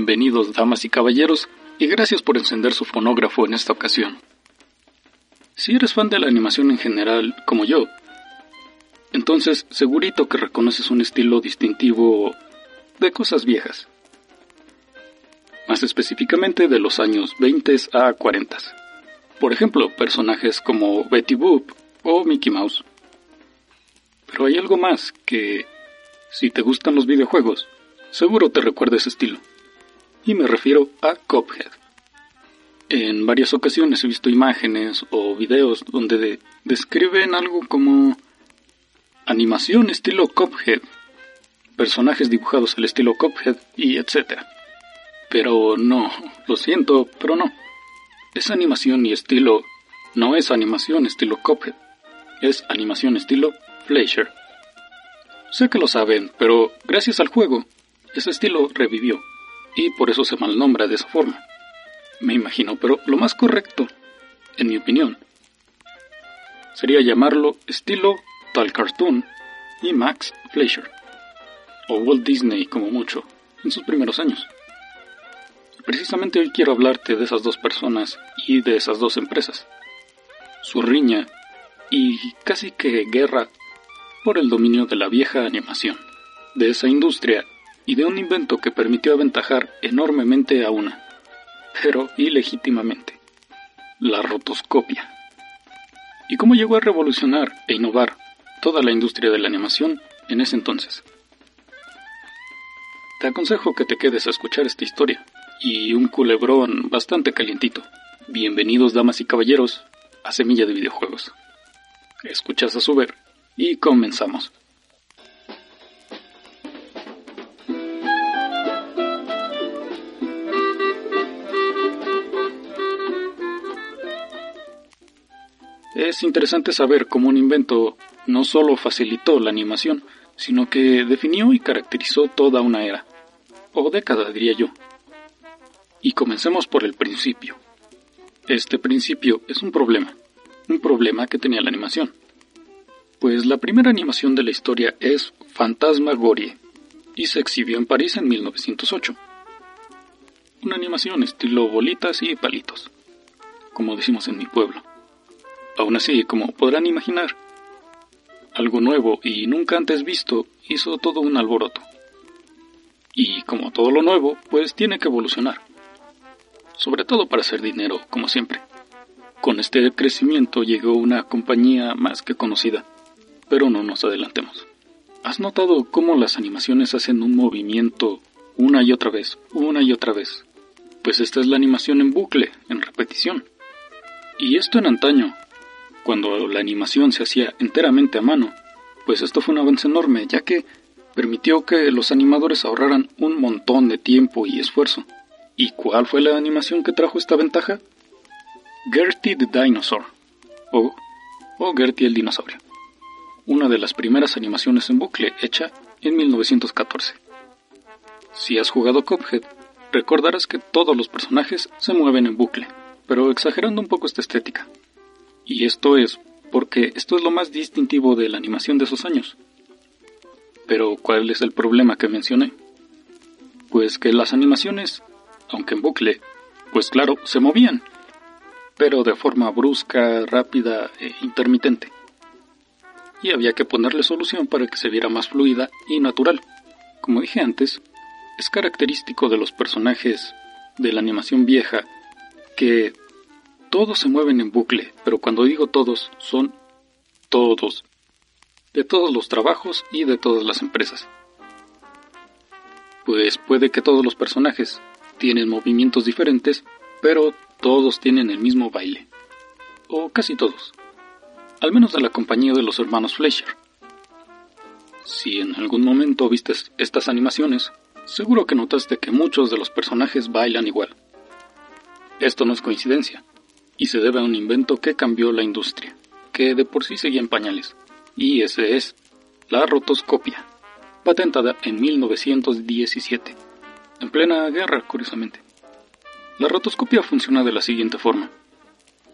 Bienvenidos, damas y caballeros, y gracias por encender su fonógrafo en esta ocasión. Si eres fan de la animación en general, como yo, entonces segurito que reconoces un estilo distintivo de cosas viejas. Más específicamente de los años 20 a 40. Por ejemplo, personajes como Betty Boop o Mickey Mouse. Pero hay algo más que, si te gustan los videojuegos, seguro te recuerda ese estilo. Y me refiero a Cuphead. En varias ocasiones he visto imágenes o videos donde describen algo como animación estilo Cuphead, personajes dibujados al estilo Cuphead y etc. Pero no, lo siento, pero no. Esa animación y estilo no es animación estilo Cuphead, es animación estilo Fleischer. Sé que lo saben, pero gracias al juego, ese estilo revivió, y por eso se malnombra de esa forma. Me imagino, pero lo más correcto, en mi opinión, sería llamarlo estilo Tal Cartoon y Max Fleischer, o Walt Disney como mucho, en sus primeros años. Precisamente hoy quiero hablarte de esas dos personas y de esas dos empresas. Su riña y casi que guerra por el dominio de la vieja animación, de esa industria y de un invento que permitió aventajar enormemente a una, pero ilegítimamente, la rotoscopia. Y cómo llegó a revolucionar e innovar toda la industria de la animación en ese entonces. Te aconsejo que te quedes a escuchar esta historia, y un culebrón bastante calientito. Bienvenidos damas y caballeros a Semilla de Videojuegos. Escuchas a su ver y comenzamos. Es interesante saber cómo un invento no solo facilitó la animación, sino que definió y caracterizó toda una era, o década diría yo, y comencemos por el principio. Este principio es un problema, un problema que tenía la animación. Pues la primera animación de la historia es Fantasmagorie y se exhibió en París en 1908. Una animación estilo bolitas y palitos, como decimos en mi pueblo. Aún así, como podrán imaginar, algo nuevo y nunca antes visto hizo todo un alboroto. Y como todo lo nuevo, pues tiene que evolucionar sobre todo para hacer dinero, como siempre. Con este crecimiento llegó una compañía más que conocida, pero no nos adelantemos. ¿Has notado cómo las animaciones hacen un movimiento una y otra vez, una y otra vez? Pues esta es la animación en bucle, en repetición. Y esto en antaño, cuando la animación se hacía enteramente a mano, pues esto fue un avance enorme, ya que permitió que los animadores ahorraran un montón de tiempo y esfuerzo. ¿Y cuál fue la animación que trajo esta ventaja? Gertie the Dinosaur, o, o Gertie el dinosaurio, una de las primeras animaciones en bucle hecha en 1914. Si has jugado Cuphead, recordarás que todos los personajes se mueven en bucle, pero exagerando un poco esta estética. Y esto es porque esto es lo más distintivo de la animación de esos años. Pero ¿cuál es el problema que mencioné? Pues que las animaciones aunque en bucle, pues claro, se movían, pero de forma brusca, rápida e intermitente. Y había que ponerle solución para que se viera más fluida y natural. Como dije antes, es característico de los personajes de la animación vieja que todos se mueven en bucle, pero cuando digo todos, son todos, de todos los trabajos y de todas las empresas. Pues puede que todos los personajes tienen movimientos diferentes, pero todos tienen el mismo baile. O casi todos. Al menos de la compañía de los hermanos Fleischer. Si en algún momento viste estas animaciones, seguro que notaste que muchos de los personajes bailan igual. Esto no es coincidencia, y se debe a un invento que cambió la industria, que de por sí seguía en pañales, y ese es la rotoscopia, patentada en 1917 en plena guerra, curiosamente. La rotoscopia funciona de la siguiente forma.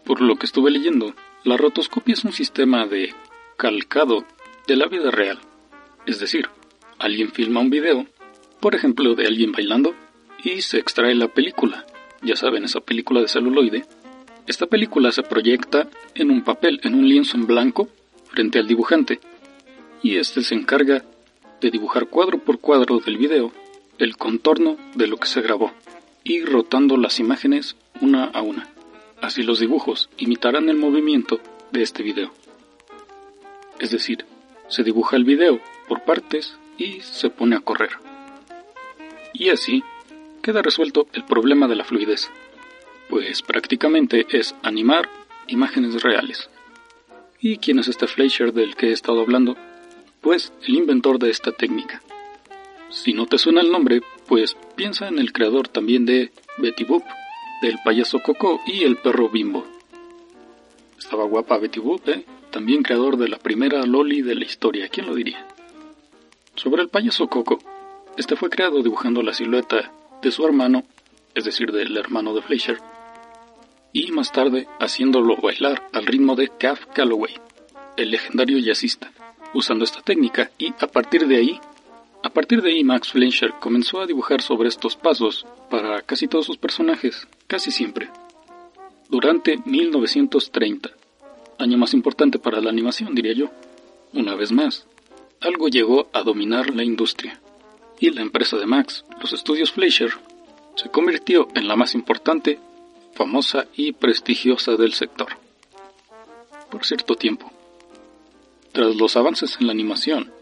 Por lo que estuve leyendo, la rotoscopia es un sistema de calcado de la vida real. Es decir, alguien filma un video, por ejemplo, de alguien bailando, y se extrae la película. Ya saben, esa película de celuloide. Esta película se proyecta en un papel, en un lienzo en blanco, frente al dibujante, y este se encarga de dibujar cuadro por cuadro del video el contorno de lo que se grabó, y rotando las imágenes una a una. Así los dibujos imitarán el movimiento de este video. Es decir, se dibuja el video por partes y se pone a correr. Y así queda resuelto el problema de la fluidez, pues prácticamente es animar imágenes reales. ¿Y quién es este Fleischer del que he estado hablando? Pues el inventor de esta técnica. Si no te suena el nombre, pues piensa en el creador también de Betty Boop, del payaso Coco y el perro Bimbo. Estaba guapa Betty Boop, ¿eh? También creador de la primera Loli de la historia, ¿quién lo diría? Sobre el payaso Coco, este fue creado dibujando la silueta de su hermano, es decir, del hermano de Fleischer, y más tarde haciéndolo bailar al ritmo de Calf Calloway, el legendario jazzista, usando esta técnica y a partir de ahí, a partir de ahí Max Fleischer comenzó a dibujar sobre estos pasos para casi todos sus personajes, casi siempre. Durante 1930, año más importante para la animación diría yo, una vez más, algo llegó a dominar la industria. Y la empresa de Max, los estudios Fleischer, se convirtió en la más importante, famosa y prestigiosa del sector. Por cierto tiempo. Tras los avances en la animación,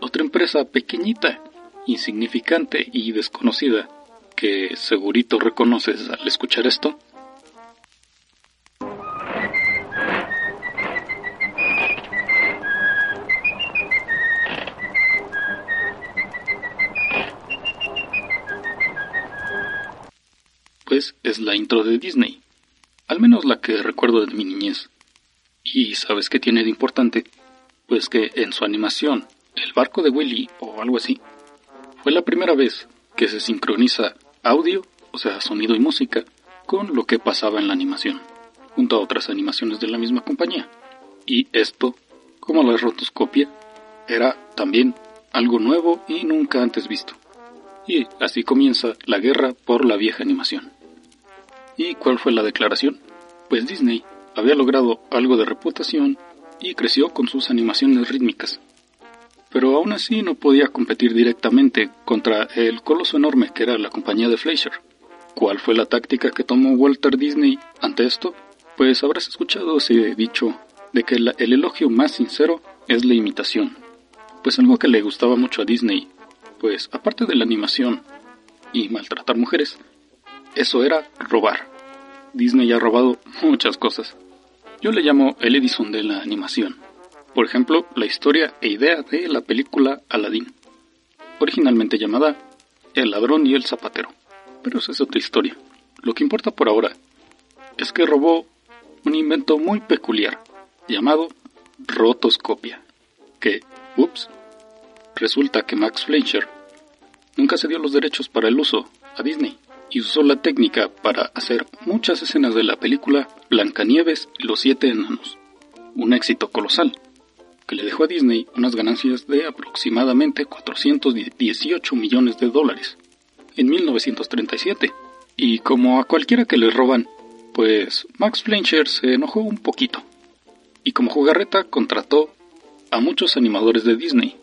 otra empresa pequeñita, insignificante y desconocida, que segurito reconoces al escuchar esto, es la intro de Disney, al menos la que recuerdo de mi niñez. ¿Y sabes qué tiene de importante? Pues que en su animación, el barco de Willy o algo así, fue la primera vez que se sincroniza audio, o sea, sonido y música, con lo que pasaba en la animación, junto a otras animaciones de la misma compañía. Y esto, como la rotoscopia, era también algo nuevo y nunca antes visto. Y así comienza la guerra por la vieja animación. ¿Y cuál fue la declaración? Pues Disney había logrado algo de reputación y creció con sus animaciones rítmicas. Pero aún así no podía competir directamente contra el coloso enorme que era la compañía de Fleischer. ¿Cuál fue la táctica que tomó Walter Disney ante esto? Pues habrás escuchado ese dicho de que el elogio más sincero es la imitación. Pues algo que le gustaba mucho a Disney, pues aparte de la animación y maltratar mujeres, eso era robar. Disney ha robado muchas cosas. Yo le llamo el Edison de la animación. Por ejemplo, la historia e idea de la película Aladdin, originalmente llamada El ladrón y el zapatero. Pero esa es otra historia. Lo que importa por ahora es que robó un invento muy peculiar llamado rotoscopia, que, ups, resulta que Max Fleischer nunca se dio los derechos para el uso a Disney y usó la técnica para hacer muchas escenas de la película Blancanieves y los siete enanos. Un éxito colosal, que le dejó a Disney unas ganancias de aproximadamente 418 millones de dólares en 1937. Y como a cualquiera que le roban, pues Max Fleischer se enojó un poquito. Y como jugarreta contrató a muchos animadores de Disney,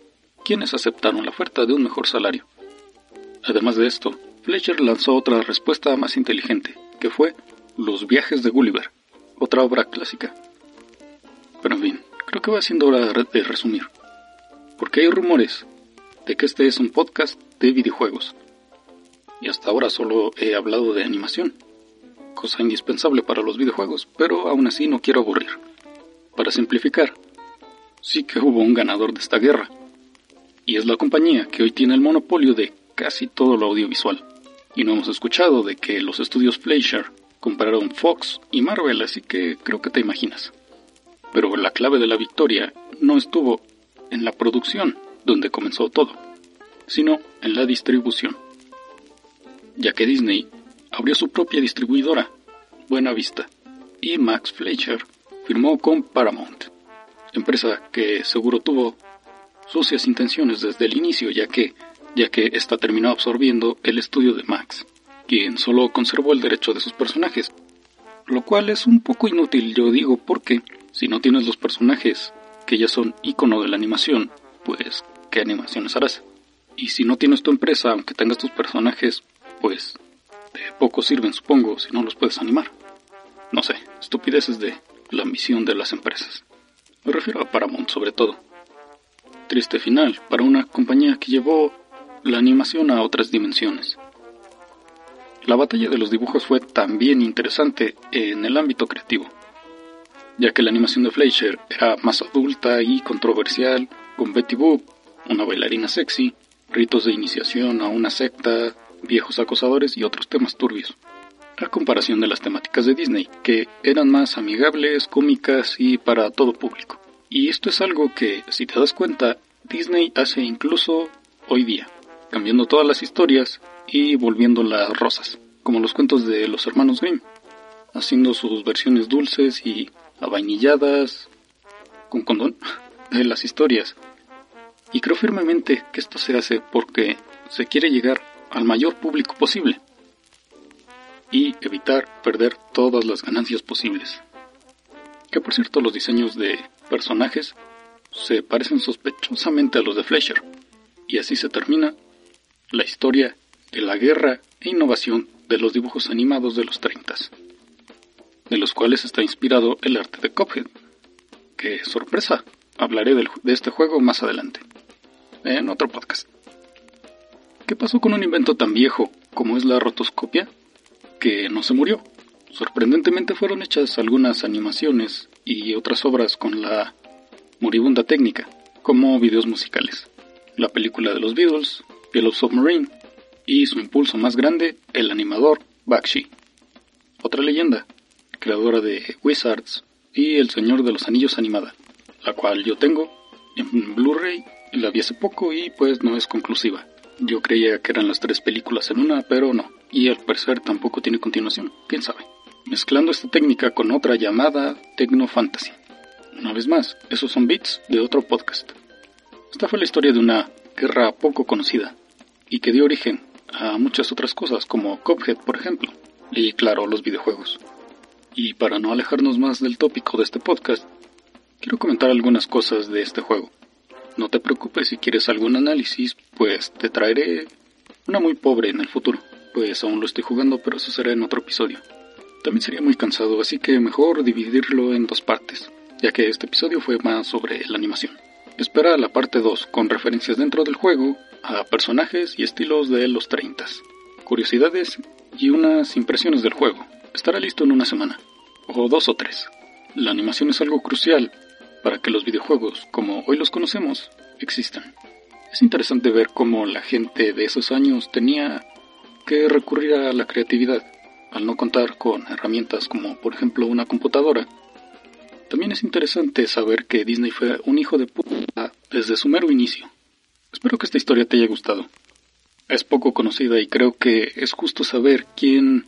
quienes aceptaron la oferta de un mejor salario. Además de esto, Fletcher lanzó otra respuesta más inteligente, que fue Los viajes de Gulliver, otra obra clásica. Pero en fin, creo que va siendo hora de resumir, porque hay rumores de que este es un podcast de videojuegos, y hasta ahora solo he hablado de animación, cosa indispensable para los videojuegos, pero aún así no quiero aburrir. Para simplificar, sí que hubo un ganador de esta guerra, y es la compañía que hoy tiene el monopolio de casi todo lo audiovisual y no hemos escuchado de que los estudios Fleischer compraron Fox y Marvel, así que creo que te imaginas. Pero la clave de la victoria no estuvo en la producción, donde comenzó todo, sino en la distribución. Ya que Disney abrió su propia distribuidora, Buena Vista, y Max Fleischer firmó con Paramount, empresa que seguro tuvo sucias intenciones desde el inicio, ya que ya que esta terminó absorbiendo el estudio de Max, quien solo conservó el derecho de sus personajes, lo cual es un poco inútil, yo digo, porque si no tienes los personajes que ya son icono de la animación, pues ¿qué animaciones harás? Y si no tienes tu empresa, aunque tengas tus personajes, pues de poco sirven, supongo, si no los puedes animar. No sé, estupideces de la misión de las empresas. Me refiero a Paramount sobre todo. Triste final para una compañía que llevó la animación a otras dimensiones. La batalla de los dibujos fue también interesante en el ámbito creativo, ya que la animación de Fleischer era más adulta y controversial, con Betty Boop, una bailarina sexy, ritos de iniciación a una secta, viejos acosadores y otros temas turbios. A comparación de las temáticas de Disney, que eran más amigables, cómicas y para todo público. Y esto es algo que, si te das cuenta, Disney hace incluso hoy día, cambiando todas las historias y volviéndolas rosas, como los cuentos de los hermanos Grimm, haciendo sus versiones dulces y avainilladas, con condón, de las historias. Y creo firmemente que esto se hace porque se quiere llegar al mayor público posible y evitar perder todas las ganancias posibles. Que por cierto los diseños de personajes se parecen sospechosamente a los de Fleischer, y así se termina la historia de la guerra e innovación de los dibujos animados de los 30, de los cuales está inspirado el arte de Cuphead. ¡Qué sorpresa! Hablaré de este juego más adelante, en otro podcast. ¿Qué pasó con un invento tan viejo como es la rotoscopia? Que no se murió. Sorprendentemente fueron hechas algunas animaciones y otras obras con la moribunda técnica, como videos musicales. La película de los Beatles, Yellow Submarine, y su impulso más grande, el animador Bakshi. Otra leyenda, creadora de Wizards y El Señor de los Anillos animada, la cual yo tengo en Blu-ray, la vi hace poco y pues no es conclusiva. Yo creía que eran las tres películas en una, pero no, y al parecer tampoco tiene continuación, quién sabe. Mezclando esta técnica con otra llamada Techno Fantasy. Una vez más, esos son bits de otro podcast. Esta fue la historia de una guerra poco conocida y que dio origen a muchas otras cosas como Cuphead, por ejemplo, y claro, los videojuegos. Y para no alejarnos más del tópico de este podcast, quiero comentar algunas cosas de este juego. No te preocupes si quieres algún análisis, pues te traeré una muy pobre en el futuro, pues aún lo estoy jugando, pero eso será en otro episodio. También sería muy cansado, así que mejor dividirlo en dos partes ya que este episodio fue más sobre la animación. Espera la parte 2 con referencias dentro del juego a personajes y estilos de los 30, curiosidades y unas impresiones del juego. Estará listo en una semana, o dos o tres. La animación es algo crucial para que los videojuegos, como hoy los conocemos, existan. Es interesante ver cómo la gente de esos años tenía que recurrir a la creatividad, al no contar con herramientas como por ejemplo una computadora también es interesante saber que Disney fue un hijo de puta desde su mero inicio. Espero que esta historia te haya gustado. Es poco conocida y creo que es justo saber quién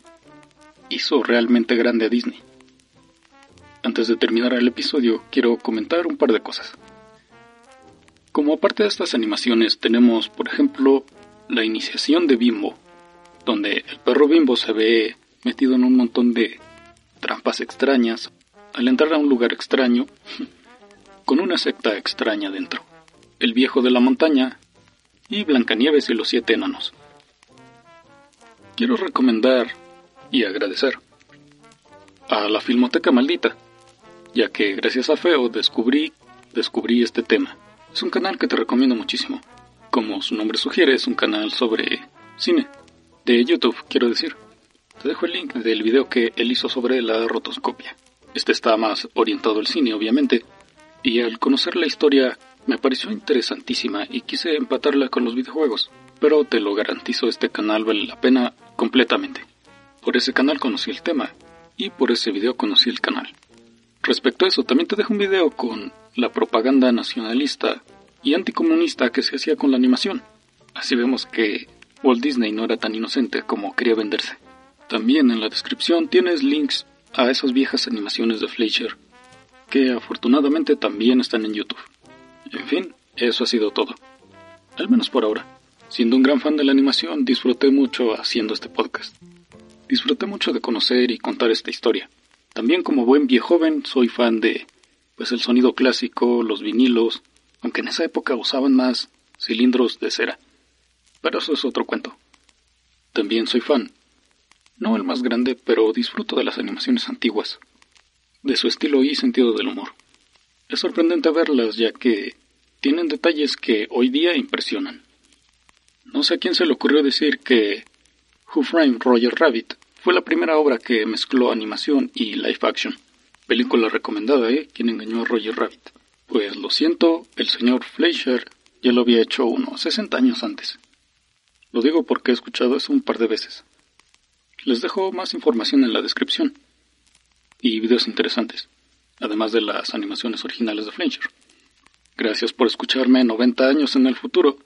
hizo realmente grande a Disney. Antes de terminar el episodio, quiero comentar un par de cosas. Como parte de estas animaciones tenemos, por ejemplo, la iniciación de Bimbo, donde el perro Bimbo se ve metido en un montón de trampas extrañas al entrar a un lugar extraño, con una secta extraña dentro, el viejo de la montaña y Blancanieves y los siete enanos. Quiero recomendar y agradecer a la Filmoteca Maldita, ya que gracias a Feo descubrí, descubrí este tema. Es un canal que te recomiendo muchísimo. Como su nombre sugiere, es un canal sobre cine, de YouTube, quiero decir. Te dejo el link del video que él hizo sobre la rotoscopia. Este está más orientado al cine, obviamente, y al conocer la historia me pareció interesantísima y quise empatarla con los videojuegos, pero te lo garantizo, este canal vale la pena completamente. Por ese canal conocí el tema y por ese video conocí el canal. Respecto a eso, también te dejo un video con la propaganda nacionalista y anticomunista que se hacía con la animación. Así vemos que Walt Disney no era tan inocente como quería venderse. También en la descripción tienes links a esas viejas animaciones de Fleischer, que afortunadamente también están en YouTube. En fin, eso ha sido todo. Al menos por ahora. Siendo un gran fan de la animación, disfruté mucho haciendo este podcast. Disfruté mucho de conocer y contar esta historia. También como buen viejo joven soy fan de pues el sonido clásico, los vinilos, aunque en esa época usaban más cilindros de cera. Pero eso es otro cuento. También soy fan. No el más grande, pero disfruto de las animaciones antiguas, de su estilo y sentido del humor. Es sorprendente verlas ya que tienen detalles que hoy día impresionan. No sé a quién se le ocurrió decir que Who Framed Roger Rabbit fue la primera obra que mezcló animación y live action. Película recomendada, ¿eh? ¿Quién engañó a Roger Rabbit? Pues lo siento, el señor Fleischer ya lo había hecho unos 60 años antes. Lo digo porque he escuchado eso un par de veces. Les dejo más información en la descripción y videos interesantes, además de las animaciones originales de Fleischer. Gracias por escucharme 90 años en el futuro.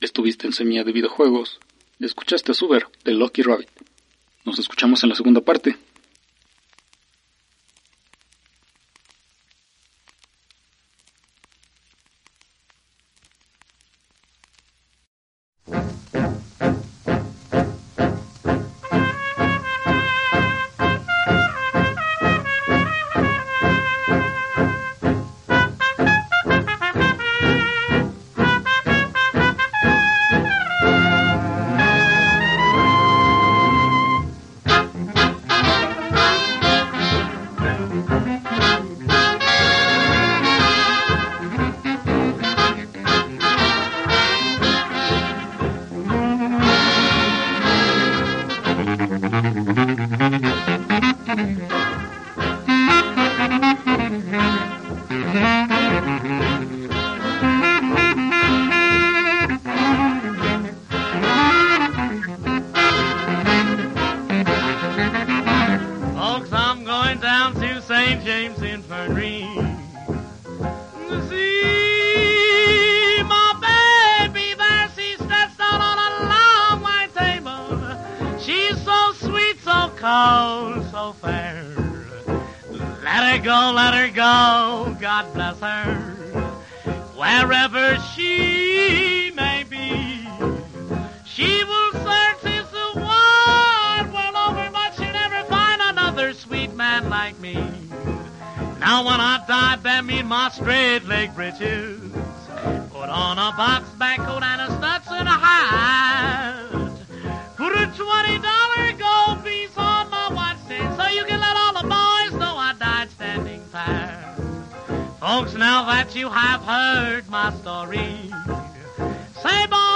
Estuviste en Semilla de Videojuegos. Escuchaste a Suber de Lucky Rabbit. Nos escuchamos en la segunda parte. Mm-hmm. wherever she may be. She will search this wide world over, but she'll never find another sweet man like me. Now when I die, bury me in my straight leg breeches. Put on a box back coat and a Stetson hat. Put a twenty dollars. Folks, now that you have heard my story, say, bye.